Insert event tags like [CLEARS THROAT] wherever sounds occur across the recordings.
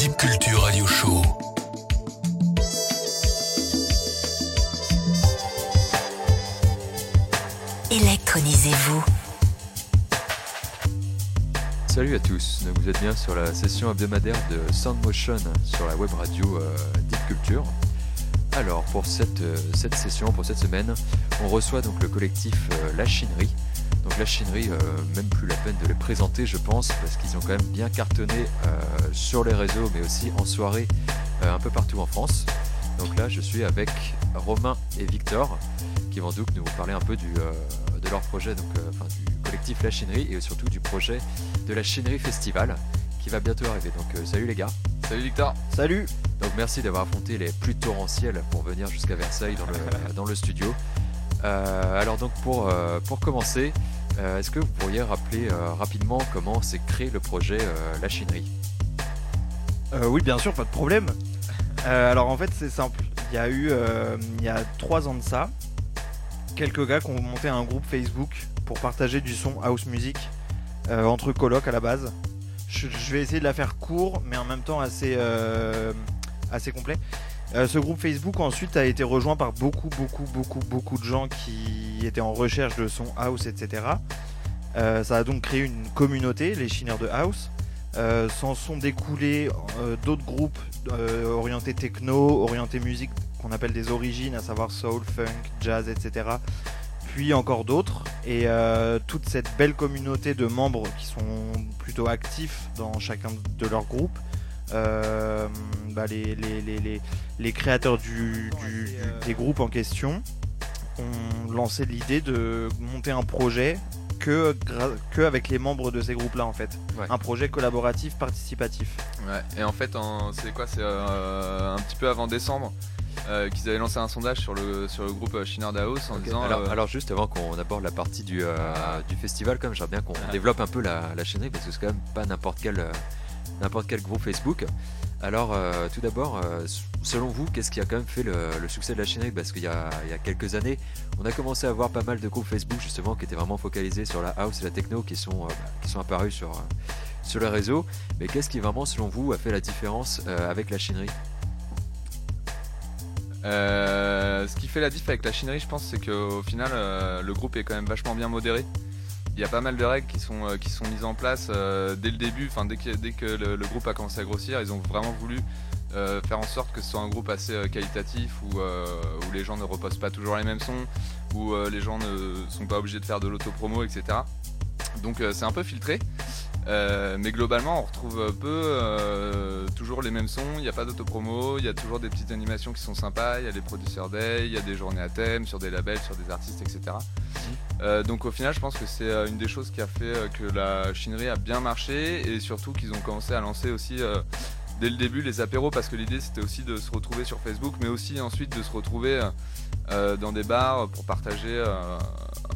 Deep Culture Radio Show. Électronisez-vous. Salut à tous, vous êtes bien sur la session hebdomadaire de Sound Motion sur la web radio euh, Deep Culture. Alors pour cette, euh, cette session, pour cette semaine, on reçoit donc le collectif euh, La Chinerie. Donc La Chinerie, même plus la peine de les présenter je pense, parce qu'ils ont quand même bien cartonné sur les réseaux mais aussi en soirée un peu partout en France. Donc là je suis avec Romain et Victor qui vont donc nous parler un peu du, de leur projet, donc, enfin, du collectif La Chinerie et surtout du projet de la Chinerie Festival qui va bientôt arriver. Donc euh, salut les gars. Salut Victor. Salut. Donc merci d'avoir affronté les pluies torrentielles pour venir jusqu'à Versailles dans le, [LAUGHS] dans le studio. Euh, alors donc pour, euh, pour commencer, est-ce que vous pourriez rappeler rapidement comment s'est créé le projet La Chinerie? Oui bien sûr, pas de problème. [LAUGHS] alors en fait c'est simple. Il y a eu il y a trois ans de ça, quelques gars qui ont monté un groupe Facebook pour partager du son house music euh, entre colocs à la base. Je, vais essayer de la faire court, mais en même temps euh, assez complet. Euh, ce groupe Facebook ensuite a été rejoint par beaucoup, beaucoup, beaucoup, beaucoup de gens qui étaient en recherche de son house, etc. ça a donc créé une communauté, les chineurs de house. S'en sont découlés d'autres groupes orientés techno, orientés musique qu'on appelle des origines, à savoir soul, funk, jazz, etc puis encore d'autres. Et euh, toute cette belle communauté de membres qui sont plutôt actifs dans chacun de leurs groupes, euh, bah, les, les, créateurs du, des groupes en question ont lancé l'idée de monter un projet que, que avec les membres de ces groupes-là en fait. Un projet collaboratif, participatif. Ouais, et en fait, c'est quoi C'est euh, un petit peu avant décembre. Euh, qu'ils avaient lancé un sondage sur le, sur le groupe Chiner Daos en disant. Alors, euh, alors, juste avant qu'on aborde la partie du, euh, du festival, comme j'aimerais bien qu'on développe un peu la, la chinerie parce que c'est quand même pas n'importe quel, n'importe quel groupe Facebook. Alors, tout d'abord, selon vous, qu'est-ce qui a quand même fait le, succès de la chinerie Parce qu'il y, a quelques années, on a commencé à voir pas mal de groupes Facebook justement qui étaient vraiment focalisés sur la house et la techno qui sont, qui sont apparus sur, sur le réseau. Mais qu'est-ce qui vraiment, selon vous, a fait la différence avec la chinerie euh, ce qui fait la diff avec la chinerie, je pense, c'est qu'au final, euh, le groupe est quand même vachement bien modéré. Il y a pas mal de règles qui sont, euh, mises en place dès le début, enfin dès que, dès que le, groupe a commencé à grossir, ils ont vraiment voulu faire en sorte que ce soit un groupe assez qualitatif où, où les gens ne reposent pas toujours les mêmes sons, où les gens ne sont pas obligés de faire de l'autopromo, etc. Donc c'est un peu filtré. Euh, mais globalement, on retrouve peu euh, toujours les mêmes sons. Il n'y a pas d'autopromo, il y a toujours des petites animations qui sont sympas. Il y a des producteurs day, il y a des journées à thème sur des labels, sur des artistes, etc. Mhm. Euh, donc au final, je pense que c'est une des choses qui a fait que la chinerie a bien marché et surtout qu'ils ont commencé à lancer aussi dès le début les apéros parce que l'idée c'était aussi de se retrouver sur Facebook, mais aussi ensuite de se retrouver dans des bars pour partager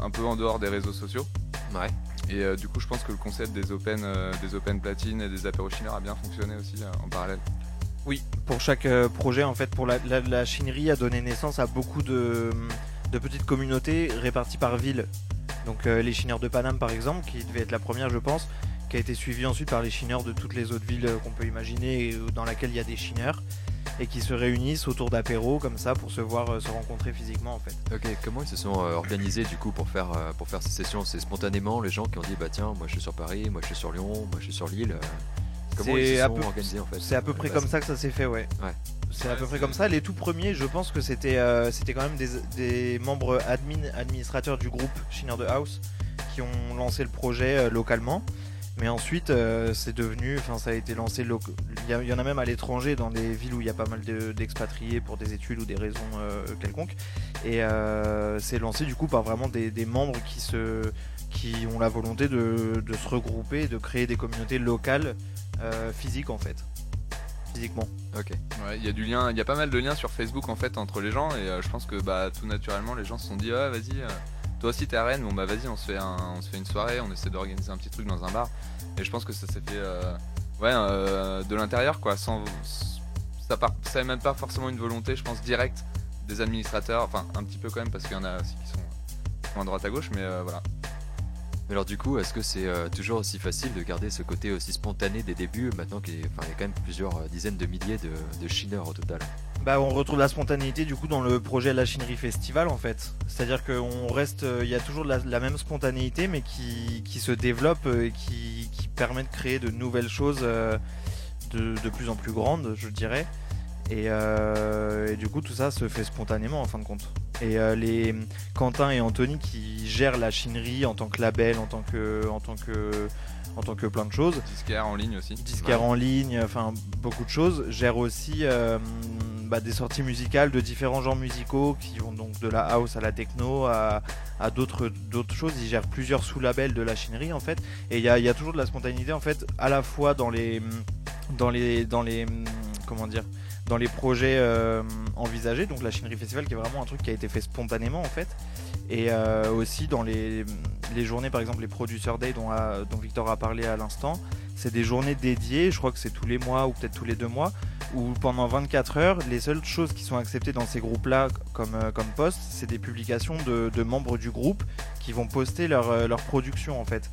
un peu en dehors des réseaux sociaux. Ouais. Et euh, du coup, je pense que le concept des open, euh, des open platines et des apéros a bien fonctionné aussi euh, en parallèle. Oui, pour chaque projet, en fait, pour la, chinerie a donné naissance à beaucoup de, petites communautés réparties par ville. Donc les chineurs de Paname, par exemple, qui devait être la première, je pense, qui a été suivie ensuite par les chineurs de toutes les autres villes qu'on peut imaginer dans lesquelles il y a des chineurs et qui se réunissent autour d'apéros comme ça pour se voir, euh, se rencontrer physiquement en fait. Ok, comment ils se sont euh, organisés du coup pour faire, euh, pour faire ces sessions? C'est spontanément les gens qui ont dit bah tiens, moi je suis sur Paris, moi je suis sur Lyon, moi je suis sur Lille. Comment ils se sont organisés en fait C'est à peu près comme ça que ça s'est fait, ouais. ouais. C'est à peu près comme ça. Les tout premiers, je pense que c'était c'était quand même des, des, membres admin, administrateurs du groupe Shiner de House qui ont lancé le projet localement. Mais ensuite, euh, c'est devenu, enfin, ça a été lancé. Il y, en a même à l'étranger, dans des villes où il y a pas mal d'expatriés pour des études ou des raisons euh, quelconques. Et euh, c'est lancé du coup par vraiment des, membres qui se, qui ont la volonté de, se regrouper, de créer des communautés locales physiques en fait, physiquement. Ok. il y a du lien, il y a pas mal de liens sur Facebook en fait entre les gens et je pense que bah tout naturellement les gens se sont dit ah vas-y toi aussi t'es à Rennes, bon bah vas-y on se fait se fait une soirée, on essaie d'organiser un petit truc dans un bar. Et je pense que ça s'est fait euh, euh, de l'intérieur quoi, sans ça part même pas forcément une volonté, je pense directe des administrateurs, enfin un petit peu quand même parce qu'il y en a aussi qui sont, à droite à gauche, mais euh, voilà. Alors du coup, est-ce que c'est toujours aussi facile de garder ce côté aussi spontané des débuts maintenant qu'il y, a quand même plusieurs dizaines de milliers de, de au total? Bah, on retrouve la spontanéité du coup dans le projet La Chinerie Festival en fait. C'est-à-dire qu'on reste, il y a toujours la, même spontanéité mais qui, se développe euh, et qui, permet de créer de nouvelles choses euh, de, plus en plus grandes, je dirais. Et, euh, et du coup, tout ça se fait spontanément en fin de compte. Et les Quentin et Anthony qui gèrent la chinerie en tant que label, en tant que, en tant que plein de choses, Disquaire en ligne aussi. disquaire en ligne, enfin beaucoup de choses, gèrent aussi euh, bah, des sorties musicales de différents genres musicaux qui vont donc de la house à la techno à, à d'autres choses. Ils gèrent plusieurs sous-labels de la chinerie en fait. Et il y a, il y a toujours de la spontanéité en fait, à la fois dans les dans les dans les comment dire dans les projets euh, envisagés, donc la Chinerie Festival qui est vraiment un truc qui a été fait spontanément en fait, et euh, aussi dans les, les journées par exemple les Producer Day dont, a- dont Victor a parlé à l'instant, c'est des journées dédiées, je crois que c'est tous les mois ou peut-être tous les deux mois, où pendant 24 heures, les seules choses qui sont acceptées dans ces groupes-là comme, euh, comme post, c'est des publications de, de membres du groupe qui vont poster leur, euh, leur production en fait.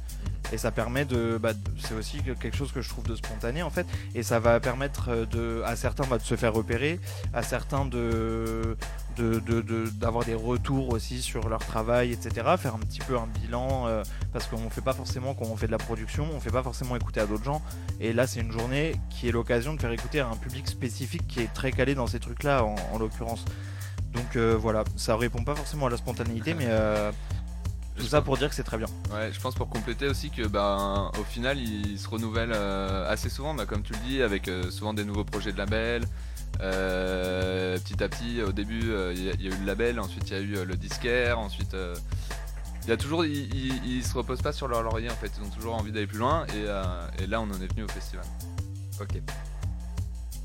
Et ça permet de, bah, c'est aussi que- quelque chose que je trouve de spontané en fait, et ça va permettre euh, de, à certains bah, de se faire repérer, à certains de de- de- de- d'avoir des retours aussi sur leur travail, etc. Faire un petit peu un bilan, euh, parce qu'on fait pas forcément quand on fait de la production, on fait pas forcément écouter à d'autres gens. Et là, c'est une journée qui est l'occasion de faire écouter à un public spécifique qui est très calé dans ces trucs-là, en, en l'occurrence. Donc euh, voilà, ça répond pas forcément à la spontanéité, mais euh, tout ça pour dire que c'est très bien. Ouais, je pense pour compléter aussi que ben au final il se renouvelle euh, assez souvent, bah, comme tu le dis, avec euh, souvent des nouveaux projets de label. Euh, petit à petit, au début, euh, il y, a- il y a eu le label, ensuite il y a eu euh, le disquaire, ensuite il y a toujours, ils, se reposent pas sur leur laurier en fait, ils ont toujours envie d'aller plus loin et, et là on en est venu au festival. Ok.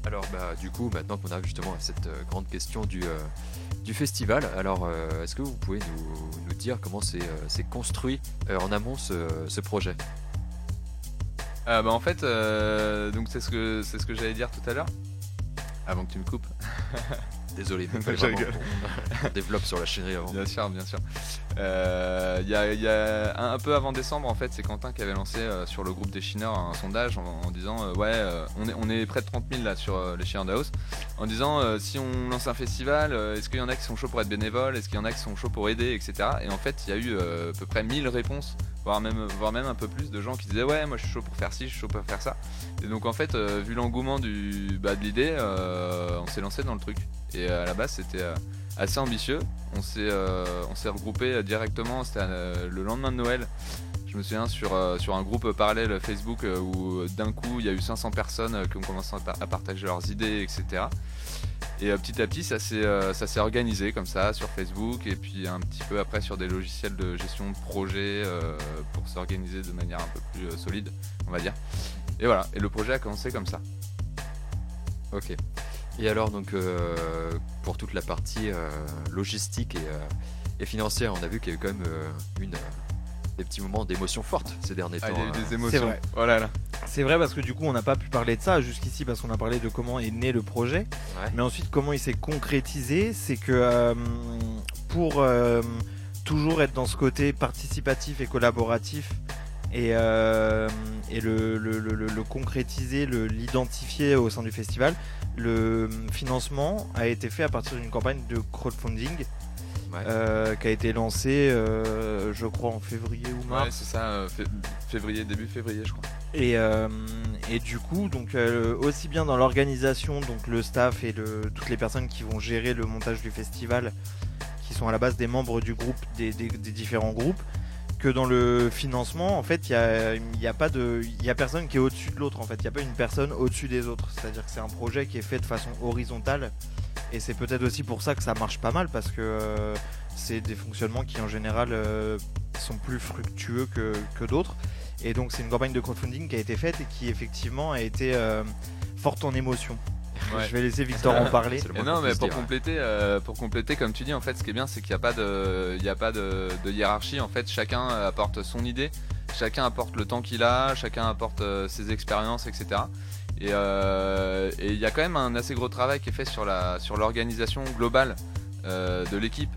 Alors bah du coup maintenant qu'on arrive justement à cette grande question du, du festival, alors est-ce que vous pouvez nous, nous dire comment c'est construit en amont ce, ce projet? Euh, bah, en fait, donc c'est ce que c'est ce que j'allais dire tout à l'heure, avant que tu me coupes. [LAUGHS] Désolé, mais [LAUGHS] Je fallait vraiment [LAUGHS] qu'on- développe sur la chinerie avant. Bien sûr, bien sûr. Euh, Il y a, il y a un, un peu avant décembre, en fait, c'est Quentin qui avait lancé euh, sur le groupe des chineurs un sondage en, en disant euh, Ouais, on, est, on est près de 30 000 là sur les chineurs de house. En disant Si on lance un festival, est-ce qu'il y en a qui sont chauds pour être bénévoles Est-ce qu'il y en a qui sont chauds pour aider Etc. Et en fait, il y a eu à peu près 1000 réponses, voire même, voire même un peu plus de gens qui disaient Ouais, moi je suis chaud pour faire ci, je suis chaud pour faire ça. Et donc, en fait, vu l'engouement du, bah, de l'idée, on s'est lancé dans le truc. Et euh, à la base, c'était. euh, assez ambitieux. On s'est euh, regroupé directement, c'était le lendemain de Noël. Je me souviens sur, un groupe parallèle Facebook où d'un coup il y a eu 500 personnes qui ont commencé à, par- à partager leurs idées, etc. Et petit à petit ça s'est ça s'est organisé comme ça sur Facebook et puis un petit peu après sur des logiciels de gestion de projet pour s'organiser de manière un peu plus solide, on va dire. Et voilà, et le projet a commencé comme ça. Ok. Et alors donc euh, pour toute la partie euh, logistique et, euh, et financière, on a vu qu'il y a eu quand même euh, une euh, des petits moments d'émotion forte ces derniers Ah, temps. il y a eu hein. des émotions. vrai. Oh là là. C'est vrai parce que du coup, on n'a pas pu parler de ça jusqu'ici parce qu'on a parlé de comment est né le projet. Ouais. Mais ensuite, comment il s'est concrétisé, c'est que euh, pour euh, toujours être dans ce côté participatif et collaboratif et, euh, et le, le- le- le- le concrétiser, le- l'identifier au sein du festival, le financement a été fait à partir d'une campagne de crowdfunding Ouais. euh, qui a été lancée, euh, je crois, en février ou mars. Ouais, c'est ça, euh, fé- février, début février, je crois. Et, euh, et du coup, donc aussi bien dans l'organisation, donc le staff et le, toutes les personnes qui vont gérer le montage du festival, qui sont à la base des membres du groupe, des, des- des différents groupes, que dans le financement, en fait, il y a, y a pas de, a personne qui est au-dessus de l'autre. En fait, il n'y a pas une personne au-dessus des autres. C'est-à-dire que c'est un projet qui est fait de façon horizontale. Et c'est peut-être aussi pour ça que ça marche pas mal parce que euh, c'est des fonctionnements qui en général euh, sont plus fructueux que, que d'autres. Et donc c'est une campagne de crowdfunding qui a été faite et qui effectivement a été euh, forte en émotion. Ouais. Je vais laisser Victor en parler. Et non, mais pour dire, compléter, euh, pour compléter, comme tu dis, en fait, ce qui est bien, c'est qu'il n'y a pas de, il y a pas de, de hiérarchie. En fait, chacun apporte son idée, chacun apporte le temps qu'il a, chacun apporte euh, ses expériences, etc. Et euh, et il y a quand même un assez gros travail qui est fait sur la, sur l'organisation globale euh, de l'équipe,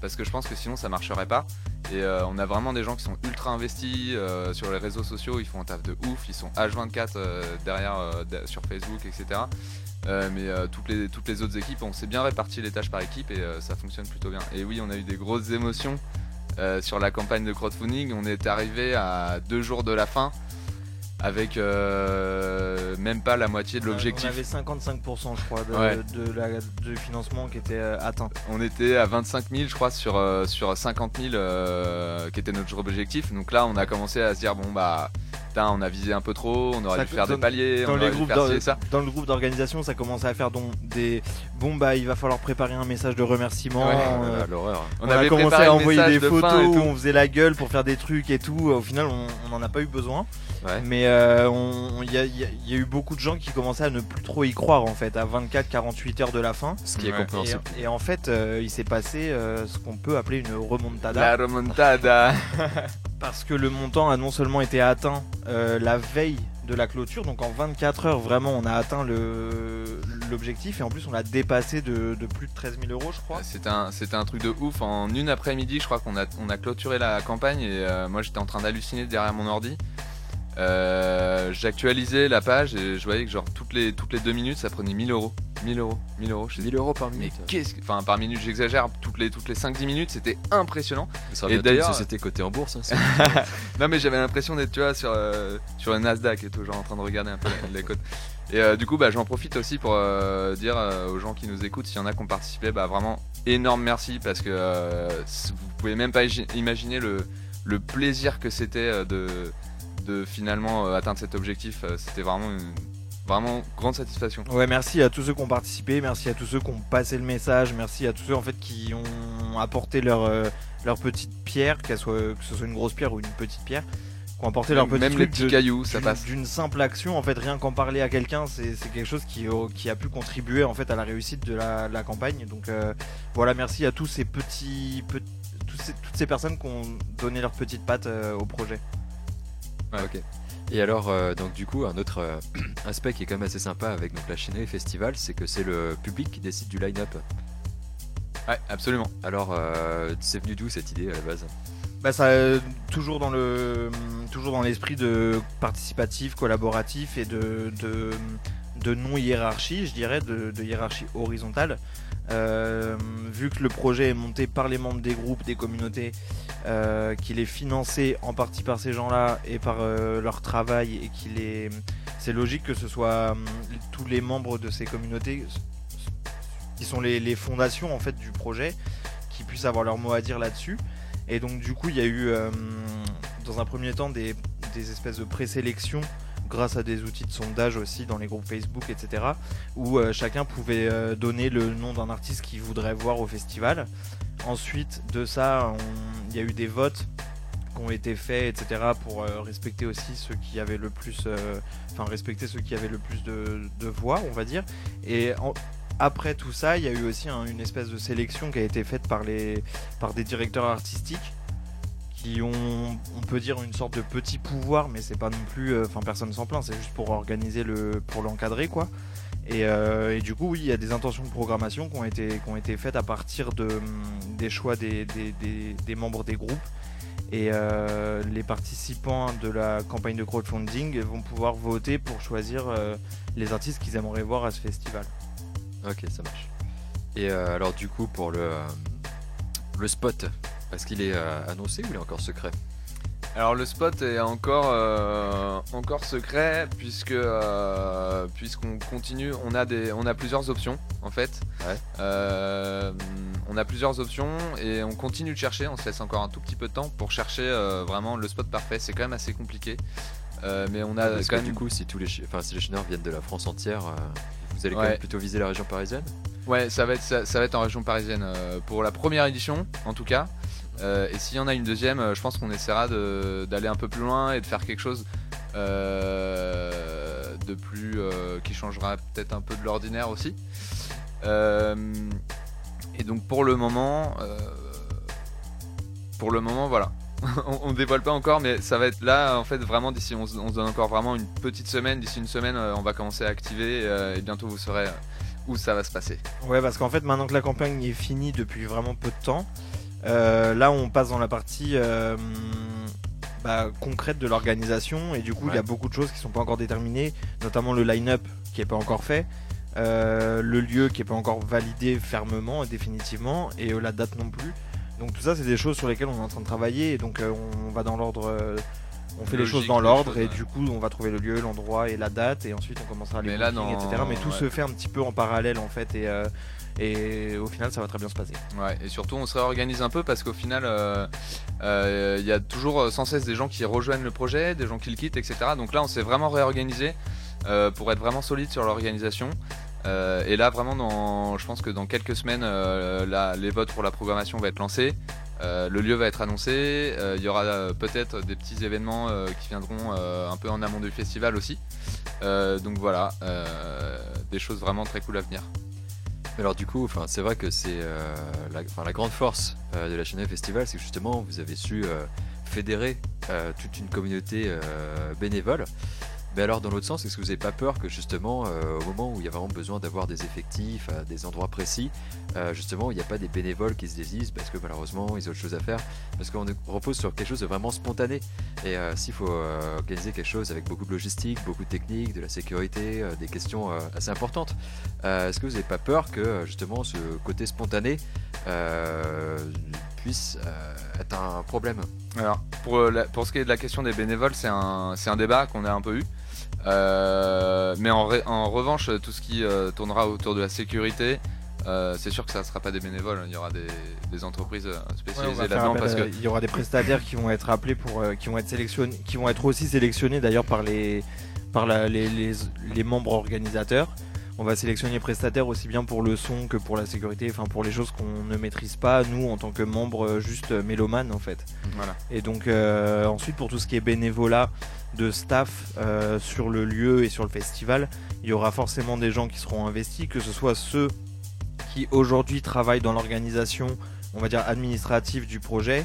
parce que je pense que sinon ça marcherait pas. Et euh, on a vraiment des gens qui sont ultra investis euh, sur les réseaux sociaux, ils font un taf de ouf, ils sont H24 euh, derrière euh, de- sur Facebook, etc. Euh, mais euh, toutes, les, autres équipes, on s'est bien réparti les tâches par équipe et euh, ça fonctionne plutôt bien. Et oui, on a eu des grosses émotions sur la campagne de crowdfunding. On est arrivé à deux jours de la fin avec euh, même pas la moitié de On l'objectif. avait 55% je crois de, Ouais. de la, du financement qui était euh, atteint. On était à 25 000, je crois, sur, euh, sur 50 000 euh, qui était notre objectif. Donc là, on a commencé à se dire bon bah, putain, on a visé un peu trop, on aurait Ça dû faire dans- des paliers, Dans, on les dû faire ça. le groupe d'organisation, ça commençait à faire donc des bon bah il va falloir préparer un message de remerciement. Ouais. euh, Ah, l'horreur. on, On a avait commencé à envoyer des de photos et où tout. on faisait la gueule pour faire des trucs et tout. Au final, on on en a pas eu besoin. Ouais. Mais euh, il y, a, il y a- il y a eu beaucoup de gens qui commençaient à ne plus trop y croire en fait à 24-48 heures de la fin. Ce qui est compréhensible. Et, et en fait, euh, il s'est passé euh, ce qu'on peut appeler une remontada. La remontada. [LAUGHS] Parce que le montant a non seulement été atteint euh, la veille de la clôture, donc en 24 heures vraiment on a atteint le- l'objectif et en plus on l'a dépassé de, de plus de 13 000 euros je crois. C'était un, c'était un truc de ouf. En une après-midi, je crois qu'on a, on a clôturé la campagne et euh, moi j'étais en train d'halluciner derrière mon ordi. Euh, J'actualisais la page et je voyais que genre toutes les, toutes les deux minutes ça prenait 1000 euros. 1000 euros, 1000 euros. Je 1000 euros par mais minute. qu'est-ce que. Enfin, par minute, j'exagère. Toutes les, toutes les 5-10 minutes, c'était impressionnant. Ça Et d'ailleurs- société cotée en bourse. hein, [LAUGHS] Non, mais j'avais l'impression d'être, tu vois, sur, euh, sur le Nasdaq et tout, genre en train de regarder un peu les, codes. Et euh, du coup, bah, j'en profite aussi pour euh, dire aux gens qui nous écoutent, s'il y en a qui ont participé, bah, vraiment énorme merci parce que vous pouvez même pas imaginer le, le plaisir que c'était de, de finalement euh, atteindre cet objectif. Euh, C'était vraiment une vraiment grande satisfaction. Ouais, merci à tous ceux qui ont participé, merci à tous ceux qui ont passé le message, merci à tous ceux en fait qui ont apporté leur, euh, leur petite pierre, qu'elle soit, que ce soit une grosse pierre ou une petite pierre, qui ont apporté leur Même, petit même les petits de- cailloux, ça passe. D'une simple action, en fait, rien qu'en parler à quelqu'un, c'est c'est quelque chose qui, qui a pu contribuer en fait à la réussite de la, de la campagne. Donc euh, voilà, merci à tous ces petits, pe- tous ces- toutes ces personnes qui ont donné leur petite patte euh, au projet. Ouais, ok. Et alors, euh, donc du coup, un autre euh, [CLEARS THROAT] aspect qui est quand même assez sympa avec donc, la Chinerie Festival, c'est que c'est le public qui décide du line-up. Ouais, absolument. Alors, euh, c'est venu d'où cette idée à la base? Bah ça, toujours dans le, toujours dans l'esprit de participatif, collaboratif et de, de, de non hiérarchie, je dirais, de, de hiérarchie horizontale. Euh, vu que le projet est monté par les membres des groupes, des communautés, euh, qu'il est financé en partie par ces gens-là et par euh, leur travail et qu'il est, c'est logique que ce soit tous les membres de ces communautés qui sont les, fondations en fait du projet, qui puissent avoir leur mot à dire là-dessus. Et donc du coup, il y a eu dans un premier temps des, des espèces de présélections grâce à des outils de sondage aussi dans les groupes Facebook, etc. où euh, chacun pouvait euh, donner le nom d'un artiste qu'il voudrait voir au festival. Ensuite de ça, il y a eu des votes qui ont été faits, etc. pour euh, respecter aussi ceux qui avaient le plus, enfin respecter ceux qui avaient le plus de, voix, on va dire. Et après tout ça, il y a eu aussi un- une espèce de sélection qui a été faite par des directeurs artistiques ont, on peut dire, une sorte de petit pouvoir, mais c'est pas non plus, euh, enfin personne s'en plaint, c'est juste pour organiser le, pour l'encadrer quoi. Et, euh, et du coup, oui, il y a des intentions de programmation qui ont été, qui ont été faites à partir de, hum, des choix des, membres des groupes. Et euh, les participants de la campagne de crowdfunding vont pouvoir voter pour choisir les artistes qu'ils aimeraient voir à ce festival. Ok, ça marche. Et alors, du coup, pour le, le spot, est-ce qu'il est euh, annoncé ou il est encore secret Alors le spot est encore, euh, encore secret puisque euh, puisqu'on continue, on a des, on a plusieurs options en fait. Ouais. Euh, on a plusieurs options et on continue de chercher. On se laisse encore un tout petit peu de temps pour chercher vraiment le spot parfait. C'est quand même assez compliqué, mais on a Parce quand que même du coup, si tous les, enfin, si les chineurs viennent de la France entière, vous allez quand Ouais. même plutôt viser la région parisienne? Ouais, ça va être ça, ça va être en région parisienne pour la première édition en tout cas. Euh, et s'il y en a une deuxième, euh, je pense qu'on essaiera d'aller un peu plus loin et de faire quelque chose euh, de plus qui changera peut-être un peu de l'ordinaire aussi. Et donc pour le moment, pour le moment, voilà. [LAUGHS] on, on dévoile pas encore, mais ça va être là en fait vraiment d'ici. On, se- on se donne encore vraiment une petite semaine. D'ici une semaine, on va commencer à activer euh, et bientôt vous saurez où ça va se passer. Ouais, parce qu'en fait, maintenant que la campagne est finie depuis vraiment peu de temps, là, on passe dans la partie euh, bah, concrète de l'organisation et du coup, il y a beaucoup de choses qui sont pas encore déterminées, notamment le line-up qui est pas encore fait, euh, le lieu qui est pas encore validé fermement et définitivement, et euh, la date non plus. Donc tout ça, c'est des choses sur lesquelles on est en train de travailler et donc euh, on va dans l'ordre. On fait les choses dans l'ordre et du coup on va trouver le lieu, l'endroit et la date et ensuite on commencera les Mais là, etc. Mais tout ouais. se fait un petit peu en parallèle en fait et, euh, et au final ça va très bien se passer. Ouais, et surtout on se réorganise un peu parce qu'au final, euh, euh, il y a toujours sans cesse des gens qui rejoignent le projet, des gens qui le quittent, etc. Donc là, on s'est vraiment réorganisé euh, pour être vraiment solide sur l'organisation. Euh, et là, vraiment, dans, je pense que dans quelques semaines, euh, les votes pour la programmation vont être lancés. Euh, le lieu va être annoncé. Euh, Il y aura euh, peut-être des petits événements qui viendront un peu en amont du festival aussi. Donc voilà, des choses vraiment très cool à venir. Alors du coup, c'est vrai que c'est la, la grande force de la chaîne Festival, c'est que justement vous avez su fédérer toute une communauté bénévole. Mais alors dans l'autre sens, est-ce que vous n'avez pas peur que justement euh, au moment où il y a vraiment besoin d'avoir des effectifs à des endroits précis, euh, justement il n'y a pas des bénévoles qui se désistent parce que malheureusement ils ont autre chose à faire? Parce qu'on repose sur quelque chose de vraiment spontané. Et euh, s'il faut organiser quelque chose avec beaucoup de logistique, beaucoup de technique, de la sécurité, des questions assez importantes, Est-ce que vous n'avez pas peur que justement ce côté spontané puisse être un problème? Alors, pour, pour ce qui est de la question des bénévoles, c'est un, un débat qu'on a un peu eu. Euh, mais en, revanche, tout ce qui euh, tournera autour de la sécurité, euh, c'est sûr que ça ne sera pas des bénévoles. Il y aura des, des entreprises Ouais, spécialisées là-dedans parce il y aura des prestataires qui vont être appelés pour euh, qui vont être sélectionnés qui vont être aussi sélectionnés d'ailleurs par les par la- les, les, les membres organisateurs on va sélectionner prestataires aussi bien pour le son que pour la sécurité enfin pour les choses qu'on ne maîtrise pas nous en tant que membres euh, juste euh, mélomanes en fait voilà. et donc euh, ensuite pour tout ce qui est bénévolat de staff euh, sur le lieu et sur le festival, il y aura forcément des gens qui seront investis, que ce soit ceux qui aujourd'hui travaillent dans l'organisation, on va dire administrative du projet,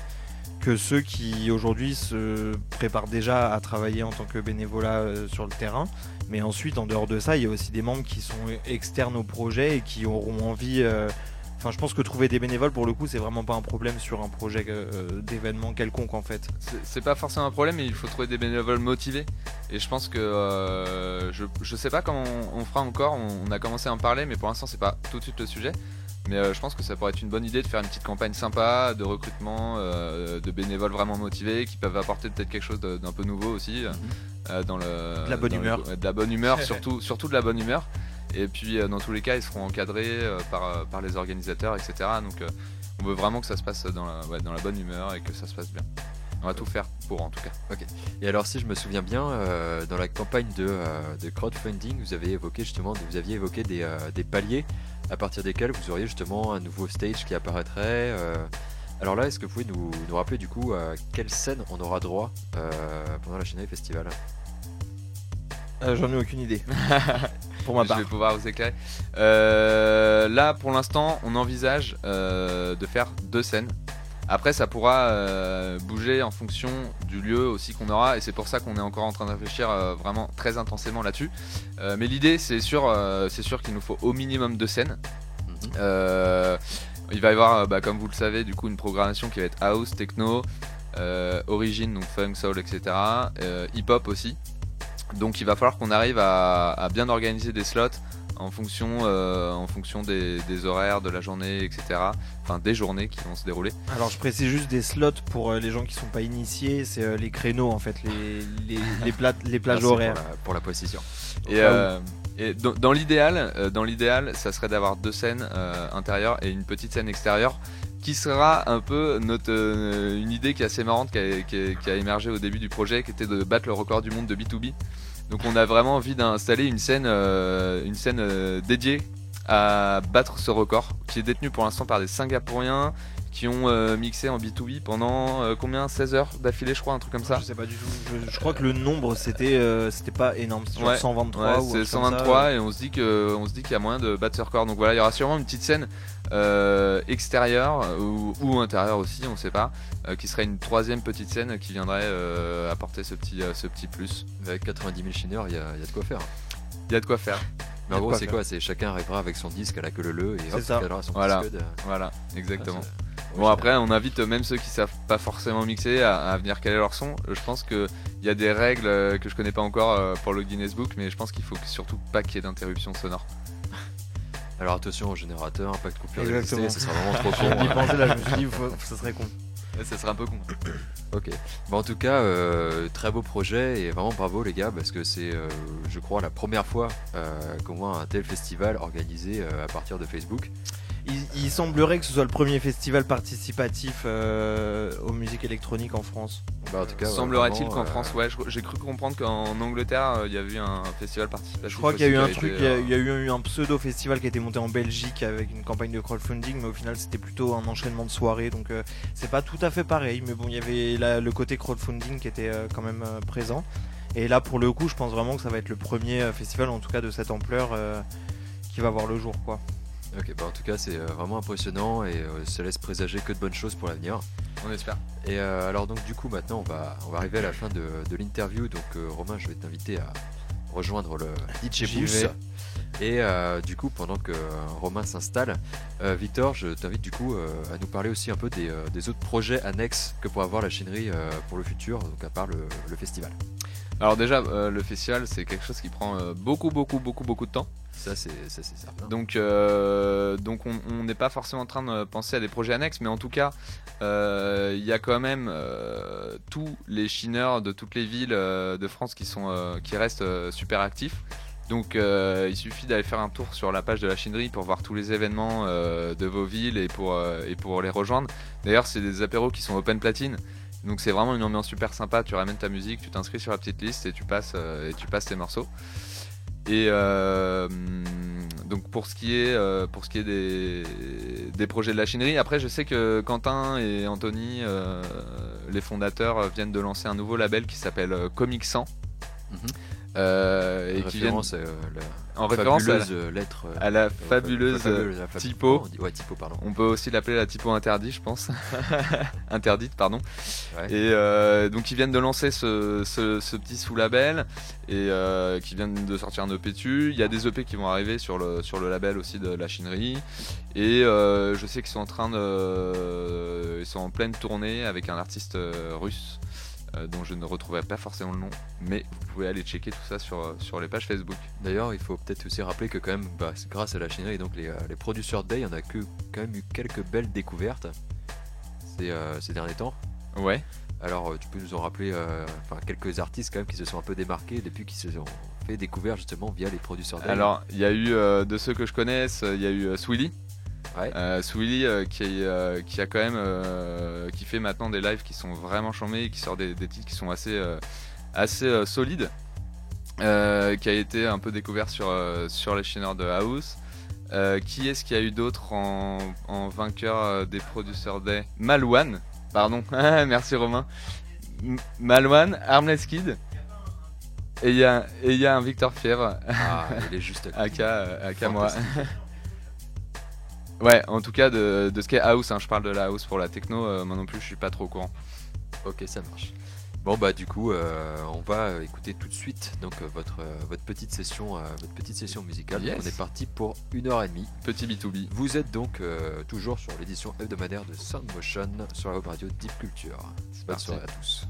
que ceux qui aujourd'hui se préparent déjà à travailler en tant que bénévolat sur le terrain. Mais ensuite, en dehors de ça, il y a aussi des membres qui sont externes au projet et qui auront envie. euh, Enfin, je pense que trouver des bénévoles, pour le coup, c'est vraiment pas un problème sur un projet euh, d'événement quelconque en fait. C'est- pas forcément un problème, mais il faut trouver des bénévoles motivés. Et je pense que euh, je, je sais pas comment on, on fera encore. On, on a commencé à en parler, mais pour l'instant c'est pas tout de suite le sujet. Mais euh, je pense que ça pourrait être une bonne idée de faire une petite campagne sympa de recrutement euh, de bénévoles vraiment motivés qui peuvent apporter peut-être quelque chose d'un peu nouveau aussi euh, dans le De la bonne le- humeur. de la bonne humeur, [LAUGHS] surtout surtout de la bonne humeur. Et puis dans tous les cas, ils seront encadrés par par les organisateurs, etc. Donc on veut vraiment que ça se passe dans la ouais, dans la bonne humeur et que ça se passe bien. On va tout faire pour en tout cas. Et alors, si je me souviens bien, euh, dans la campagne de, euh, de crowdfunding, vous avez évoqué justement, vous aviez évoqué des, euh, des paliers à partir desquels vous auriez justement un nouveau stage qui apparaîtrait. euh. Alors là, est-ce que vous pouvez nous, nous rappeler du coup à quelle scène on aura droit euh, pendant la Chennai Festival? Euh, J'en ai aucune idée. [LAUGHS] pour ma Je part. vais pouvoir vous éclairer. Euh, là, pour l'instant, on envisage euh, de faire deux scènes. Après, ça pourra euh, bouger en fonction du lieu aussi qu'on aura, et c'est pour ça qu'on est encore en train de réfléchir euh, vraiment très intensément là-dessus. Euh, mais l'idée, c'est sûr, c'est sûr qu'il nous faut au minimum deux scènes. Mhm. Il va y avoir, bah, comme vous le savez, du coup, une programmation qui va être house, techno, euh, origin, donc funk, soul, etc. hip-hop aussi. Donc il va falloir qu'on arrive à, à bien organiser des slots en fonction, euh, en fonction des, des horaires de la journée, etc. Enfin des journées qui vont se dérouler. Alors je précise juste des slots pour euh, les gens qui sont pas initiés, c'est euh, les créneaux en fait, les, les, [LAUGHS] les, pla- les plages horaires. Pour la, pour la précision. Et, dans, dans l'idéal, dans l'idéal, ça serait d'avoir deux scènes intérieures et une petite scène extérieure, qui sera un peu notre une idée qui est assez marrante, qui a, qui a- qui a émergé au début du projet, qui était de battre le record du monde de B2B. Donc on a vraiment envie d'installer une scène, euh, une scène euh, dédiée à battre ce record, qui est détenu pour l'instant par des Singapouriens qui ont euh, mixé en B2B pendant combien? 16 heures d'affilée, je crois, un truc comme ça. Je sais pas du tout. Je, je crois que le nombre c'était c'était pas énorme, c'était Ouais. 123 Ouais, ou un c'est truc comme 123 ça. et on se dit que on se dit qu'il y a moyen de battre ce record. Donc voilà, il y aura sûrement une petite scène euh, extérieure euh, ou, ou intérieure aussi, on sait pas, euh, qui serait une troisième petite scène qui viendrait euh, apporter ce petit ce petit plus. Avec 90 000 chineurs, il y, a il y a de quoi faire. Il y a de quoi faire. Mais en gros, quoi c'est quoi? C'est chacun arrivera avec son disque à la queue leu leu et hop, ça. son Voilà. disque de- Voilà, exactement. Ah, Bon après on invite même ceux qui savent pas forcément mixer à, venir caler leur son. Je pense qu'il y a des règles que je connais pas encore pour le Guinness Book, mais je pense qu'il faut surtout pas qu'il y ait d'interruption sonore. Alors attention au générateur, pas de coupure d'électricité, ça sera vraiment trop con. J'y hein. pensais là, je me suis dit, ça serait con. ça serait un peu con. ok. Bon, en tout cas, euh, très beau projet et vraiment bravo les gars parce que c'est, je crois, la première fois qu'on voit un tel festival organisé à partir de Facebook il, semblerait que ce soit le premier festival participatif euh, aux musiques électroniques en France. Bah, en tout cas, Semblerait-il qu'en euh, France, ouais, j'ai cru comprendre qu'en Angleterre, euh, il y avait eu un festival participatif. Je crois qu'il y a eu un truc, il y, a eu un pseudo festival qui a été monté en Belgique avec une campagne de crowdfunding, mais au final c'était plutôt un enchaînement de soirées, donc c'est pas tout à fait pareil. Mais bon, il y avait le côté crowdfunding qui était quand même présent. Et là, pour le coup, je pense vraiment que ça va être le premier festival, en tout cas de cette ampleur, qui va voir le jour, quoi. Ok, bah en tout cas c'est euh, vraiment impressionnant et euh, ça laisse présager que de bonnes choses pour l'avenir. On espère. Et euh, alors donc du coup maintenant on va, on va arriver à la fin de, l'interview. Donc Romain je vais t'inviter à rejoindre le DJ Boost. Et du coup pendant que Romain s'installe, Victor je t'invite du coup à nous parler aussi un peu des, autres projets annexes que pourra avoir la chinerie pour le futur, donc à part le festival. Alors déjà, le festival, c'est quelque chose qui prend beaucoup, beaucoup, beaucoup, beaucoup de temps. Ça, c'est certain. Donc, euh, donc on n'est pas forcément en train de penser à des projets annexes, mais en tout cas, il y a quand même tous les chineurs de toutes les villes de France qui, sont, qui restent super actifs. Donc il suffit d'aller faire un tour sur la page de la chinerie pour voir tous les événements de vos villes et pour, et pour les rejoindre. D'ailleurs, c'est des apéros qui sont open platine. Donc c'est vraiment une ambiance super sympa. Tu ramènes ta musique, tu t'inscris sur la petite liste et tu passes, euh, et tu passes tes morceaux. Et euh, donc pour ce qui est, euh, pour ce qui est des, des, projets de la chinerie, après je sais que Quentin et Anthony, les fondateurs, viennent de lancer un nouveau label qui s'appelle Comic 100. Euh, et qui viennent euh, en référence à la, lettre à la fabuleuse, typo. Ouais, typo pardon. On peut aussi l'appeler la typo interdite, je pense. [LAUGHS] Interdite, pardon. Et euh, donc ils viennent de lancer ce, ce, petit sous-label et qui viennent de sortir un EP dessus. Il y a des EP qui vont arriver sur le sur le label aussi de la chinerie. Et je sais qu'ils sont en train de, ils sont en pleine tournée avec un artiste russe. Euh, dont je ne retrouvais pas forcément le nom, mais vous pouvez aller checker tout ça sur, euh, sur les pages Facebook. D'ailleurs, il faut peut-être aussi rappeler que quand même, bah, grâce à la chinerie et donc les, euh, les producteurs Day, on a que, quand même eu quelques belles découvertes ces, ces derniers temps. Ouais. Alors, tu peux nous en rappeler quelques artistes quand même qui se sont un peu démarqués depuis qu'ils se sont fait découvrir justement via les producteurs Day. Alors, il y a eu, de ceux que je connaisse, il y a eu Swilly Ouais. Euh, euh, qui, euh, qui a quand même euh, qui fait maintenant des lives qui sont vraiment chambés, qui sort des, titres qui sont assez assez solides, qui a été un peu découvert sur sur les chaîneurs de House. qui est-ce qu'il y a eu d'autres en, vainqueur des producers des Malouane, pardon, [LAUGHS] merci Romain. Malouane, Armless Kid. Et il y, a, y a un Victor Fièvre. Ah, il est [LAUGHS] juste à, à, moi. [LAUGHS] Ouais, en tout cas de, ce qui est house, hein, je parle de la house pour la techno, euh, moi non plus je suis pas trop au courant. Ok, ça marche. Bon bah du coup, euh, on va écouter tout de suite donc euh, votre votre petite session votre petite session musicale. on est parti pour une heure et demie. Petit B2B. Vous êtes donc toujours sur l'édition hebdomadaire de Soundmotion sur la web radio Deep Culture. Bonne soirée à tous.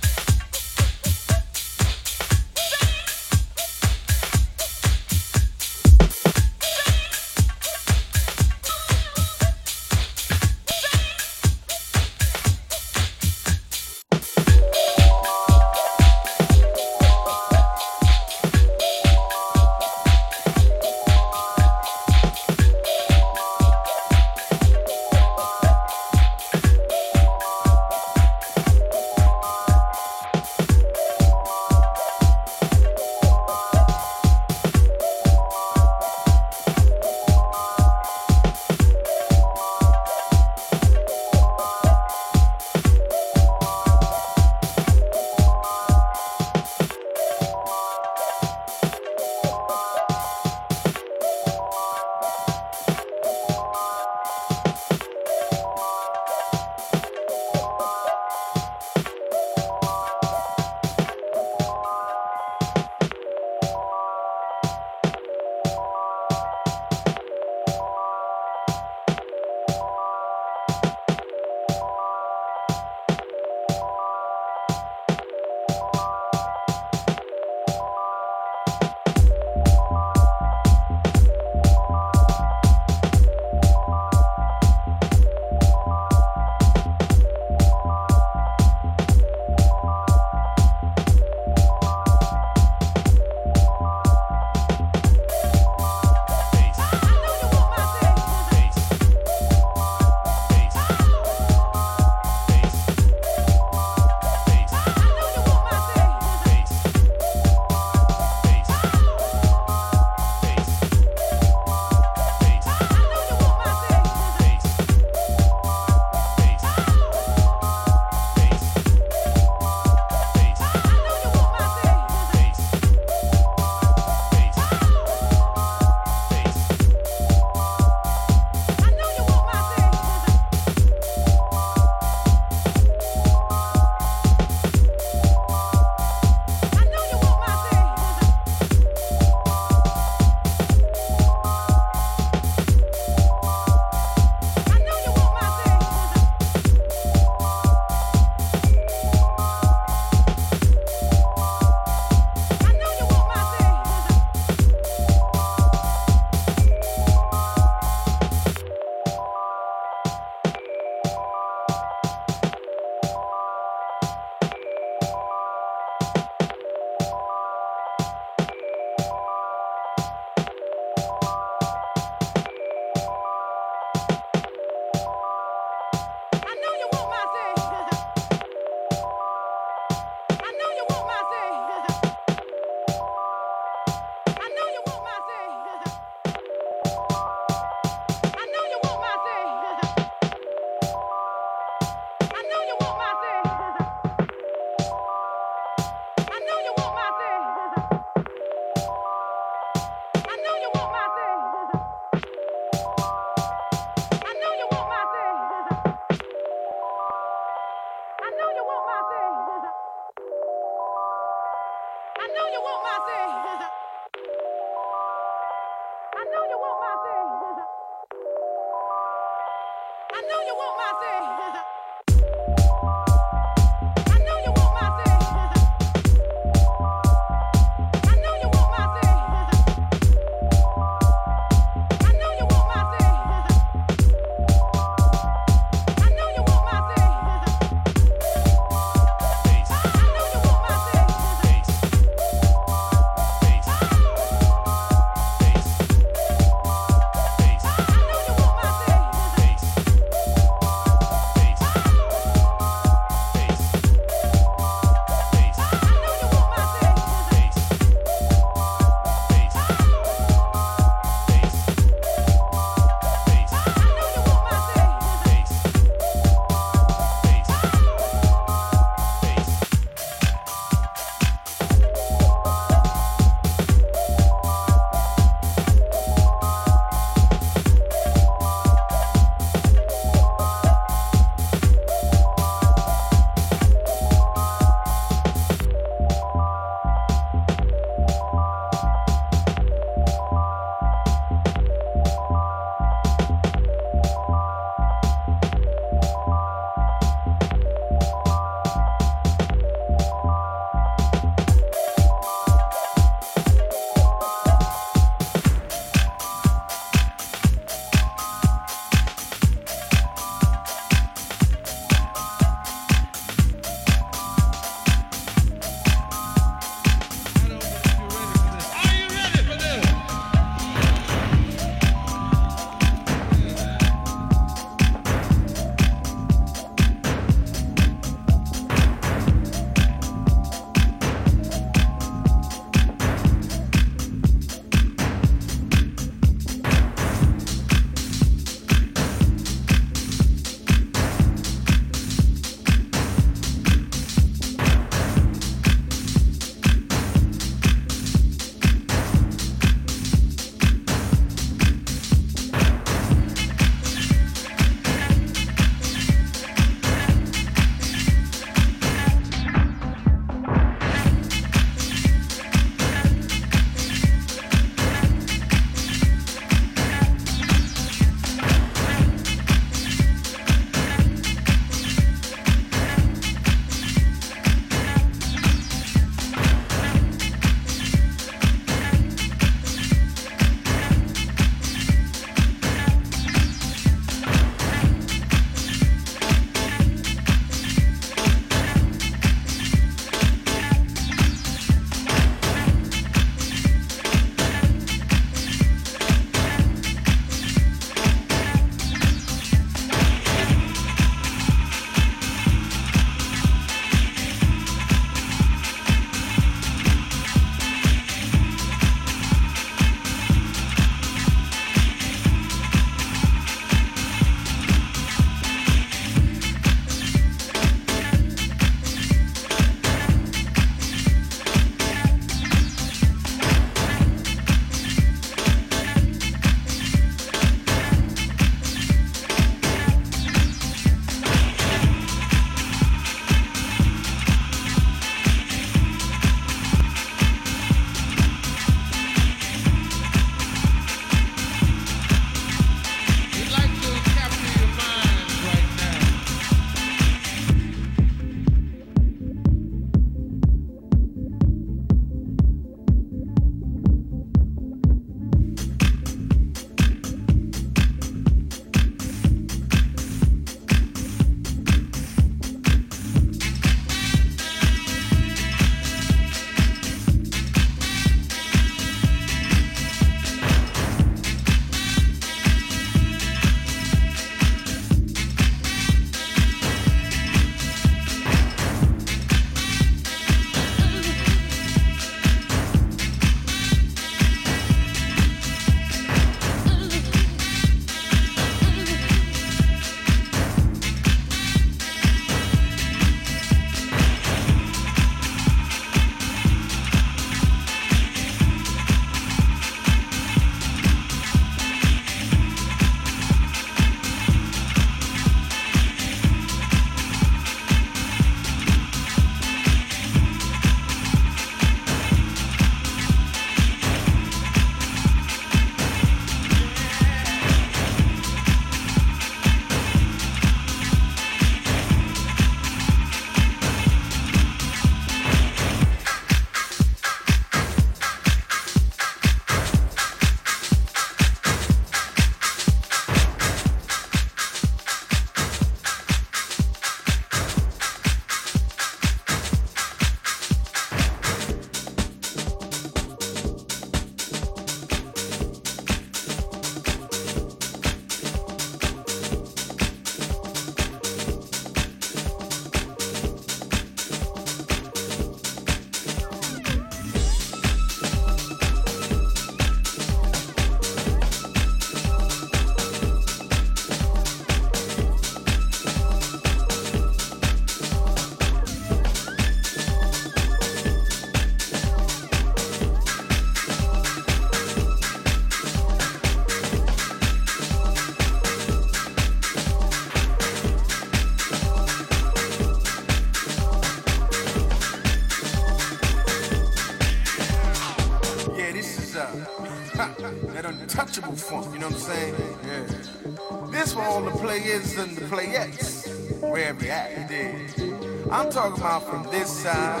talking about from this side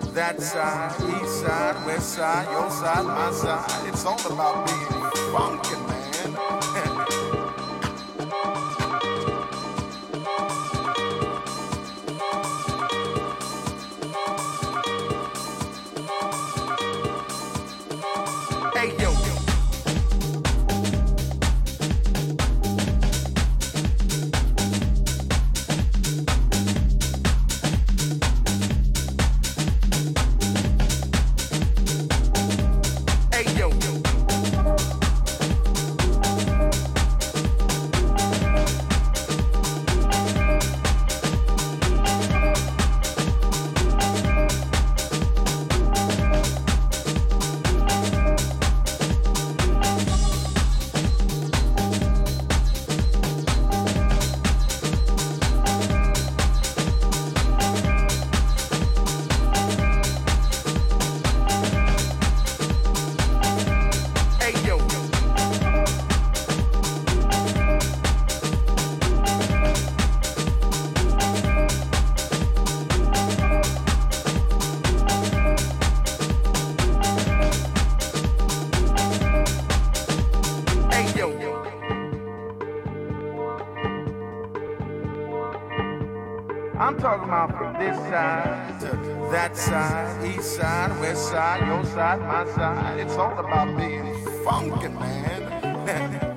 to that side, east side, west side, your side, my side. It's all about being funky. It's all about being funky, man. [LAUGHS]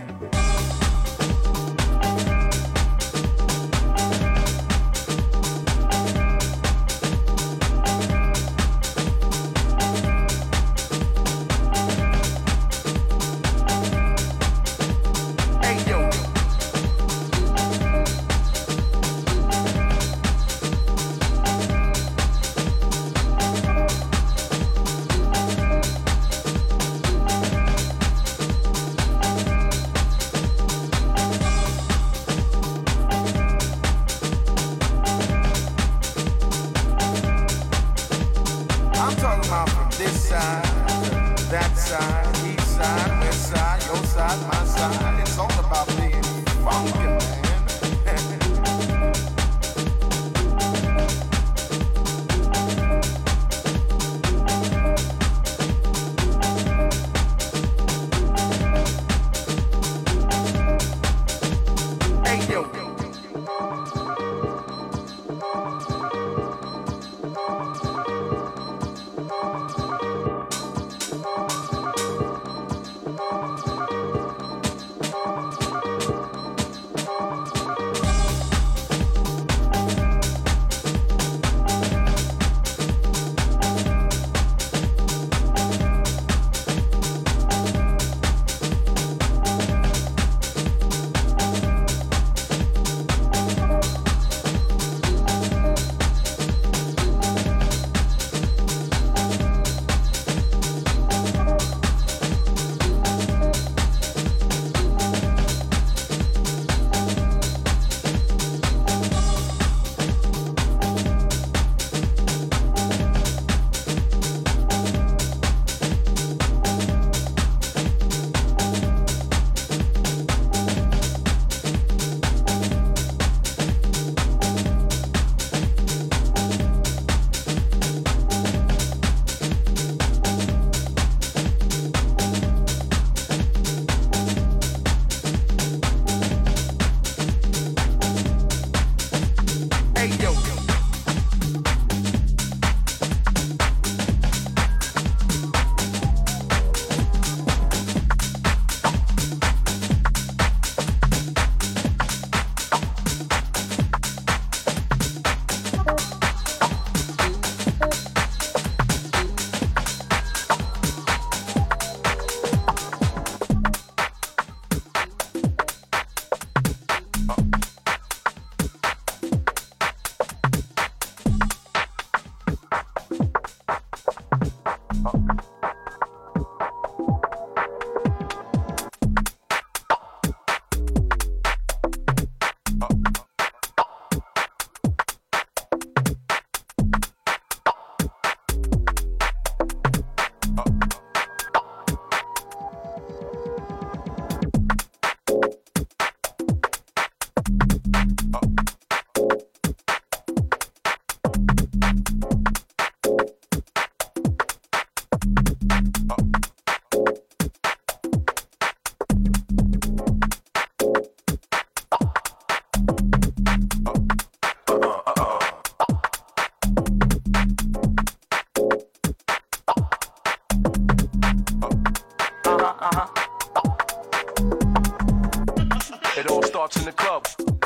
starts in the club.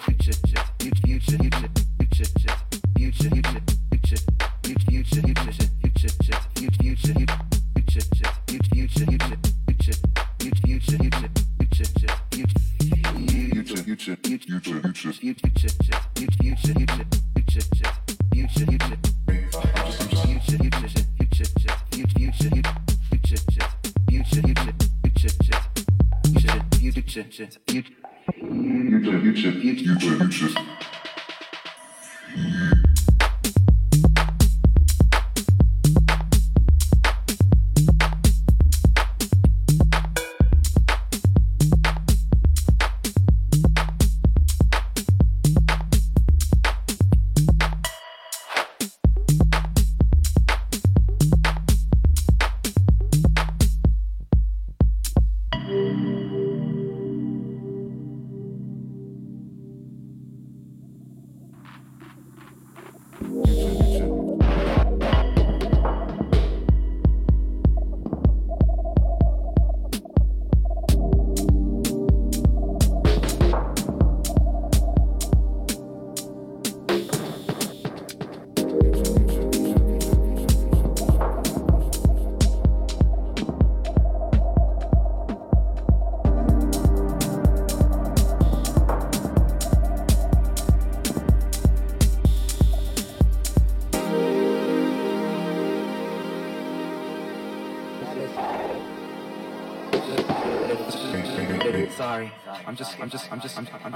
Future,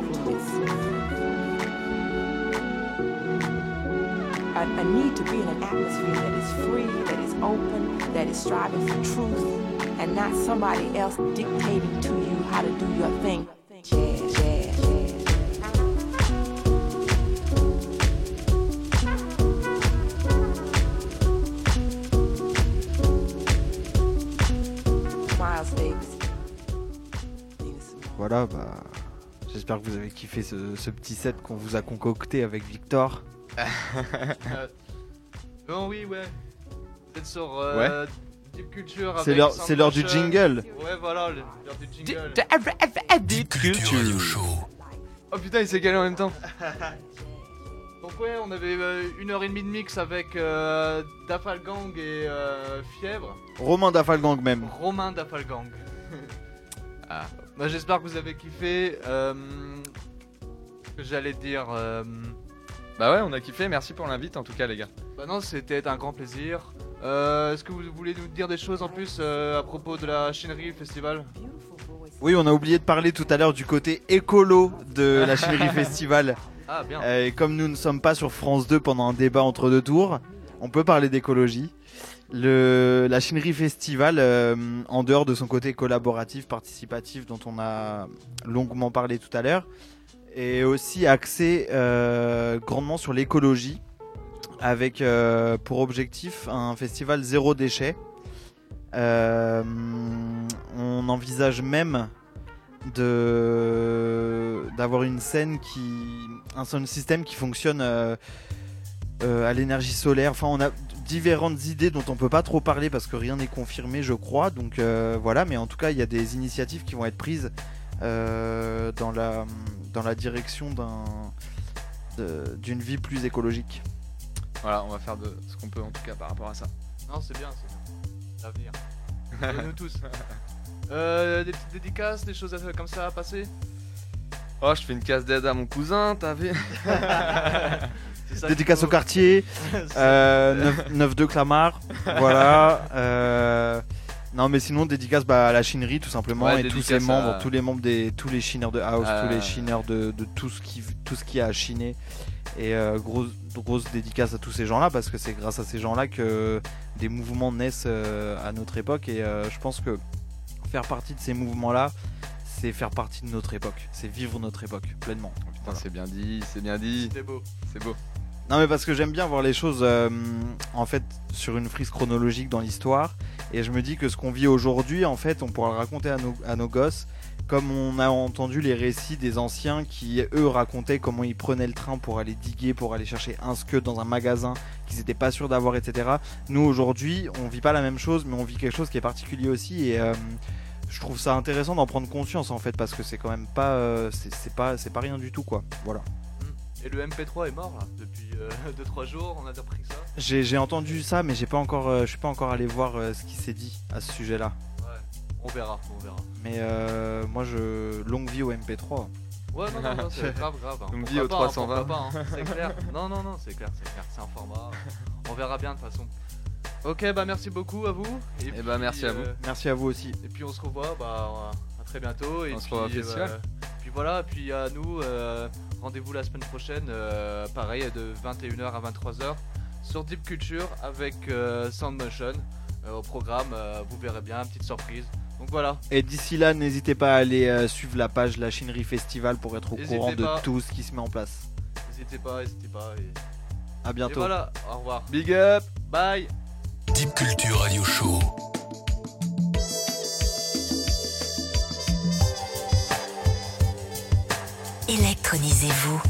totalness. A, a need to be in an atmosphere that is free, that is open, that is striving for truth, and not somebody else dictating to you how to do your thing. J'espère que vous avez kiffé ce, ce petit set qu'on vous a concocté avec Victor. Bon, [LAUGHS] oui, ouais. Peut-être sur euh, Deep Culture. C'est l'heure- Sound c'est l'heure du jingle. Ouais, voilà, l'heure du jingle. Deep Culture. Oh putain, il s'est calé en même temps. [LAUGHS] Donc, ouais, on avait euh, une heure et demie de mix avec euh, Dafalgang et euh, Fièvre. Romain Dafalgang même. Romain Dafalgang. [LAUGHS] ah. Bah, J'espère que vous avez kiffé. euh, que J'allais dire. euh, Bah ouais, on a kiffé. Merci pour l'invite en tout cas, les gars. Bah non, c'était un grand plaisir. Euh, Est-ce que vous voulez nous dire des choses en plus euh, à propos de la Chinerie Festival? Oui, on a oublié de parler tout à l'heure du côté écolo de la [LAUGHS] Chinerie Festival. Ah, bien. Euh, et comme nous ne sommes pas sur France 2 pendant un débat entre deux tours, on peut parler d'écologie. La Chinerie Festival, euh, en dehors de son côté collaboratif, participatif, dont on a longuement parlé tout à l'heure, est aussi axé euh, grandement sur l'écologie, avec euh, pour objectif un festival zéro déchet. On envisage même d'avoir une scène qui un sound système qui fonctionne à l'énergie solaire. Enfin, on a différentes idées dont on peut pas trop parler parce que rien n'est confirmé, je crois. Donc euh, voilà, mais en tout cas, il y a des initiatives qui vont être prises euh, dans la dans la direction d'une vie plus écologique. Voilà, on va faire de ce qu'on peut en tout cas par rapport à ça. Non, c'est bien, c'est bien. L'avenir. [LAUGHS] Nous tous. Euh, des petites dédicaces, des choses comme ça à passer? Oh, je fais une casse d'aide à mon cousin, t'as vu? [LAUGHS] Dédicace au quartier, [LAUGHS] C'est- euh, 9, de Clamart, [LAUGHS] voilà. euh, non mais sinon dédicace bah, à la chinerie tout simplement Ouais, et tous les membres, à- tous les membres des tous les chineurs de house, tous Euh. les chineurs de, de tout ce qui tout ce qui a à chiner et euh, grosse grosse dédicace à tous ces gens là parce que c'est grâce à ces gens là que des mouvements naissent euh, à notre époque et euh, je pense que faire partie de ces mouvements là c'est faire partie de notre époque, c'est vivre notre époque pleinement. Putain, c'est bien dit, c'est bien dit. C'était beau. C'est beau. Non mais parce que j'aime bien voir les choses euh, en fait sur une frise chronologique dans l'histoire. Et je me dis que ce qu'on vit aujourd'hui en fait on pourra le raconter à nos, à gosses comme on a entendu les récits des anciens qui eux racontaient comment ils prenaient le train pour aller diguer, pour aller chercher un scud dans un magasin qu'ils n'étaient pas sûrs d'avoir etc. Nous aujourd'hui on vit pas la même chose mais on vit quelque chose qui est particulier aussi. Et euh, je trouve ça intéressant d'en prendre conscience en fait parce que c'est quand même pas euh, c'est pas c'est pas rien du tout quoi. Voilà Et le MP3 est mort là, depuis [LAUGHS] 2-3 jours, on a appris ça. J'ai j'ai entendu ça, mais j'ai pas encore, euh, je suis pas encore allé voir euh, ce qui s'est dit à ce sujet-là. Ouais, on verra, on verra. Mais euh, moi, je longue vie au MP3. Ouais, non, non, non, c'est [LAUGHS] grave, grave. hein. Pourquoi vie au pas, hein, 320. pourquoi pas, hein, c'est clair. Non, non, non, c'est clair, c'est clair. C'est un format. On verra bien de toute façon. Ok, bah merci beaucoup à vous. Et, Eh bah, merci à vous. Merci à vous aussi. Et puis on se revoit bah, à très bientôt. Et On se puis, revoit au festival. euh, puis voilà, puis à nous, euh, rendez-vous la semaine prochaine, euh, pareil, de 21h à 23h sur Deep Culture avec euh, Sound Motion. Euh, au programme, euh, vous verrez bien, petite surprise. Donc voilà. Et d'ici là, n'hésitez pas à aller euh, suivre la page La Chinerie Festival pour être au courant de tout ce qui se met en place. N'hésitez pas, n'hésitez pas. Et... À bientôt. Et voilà, au revoir. Big up Bye Deep Culture Radio Show. Électronisez-vous.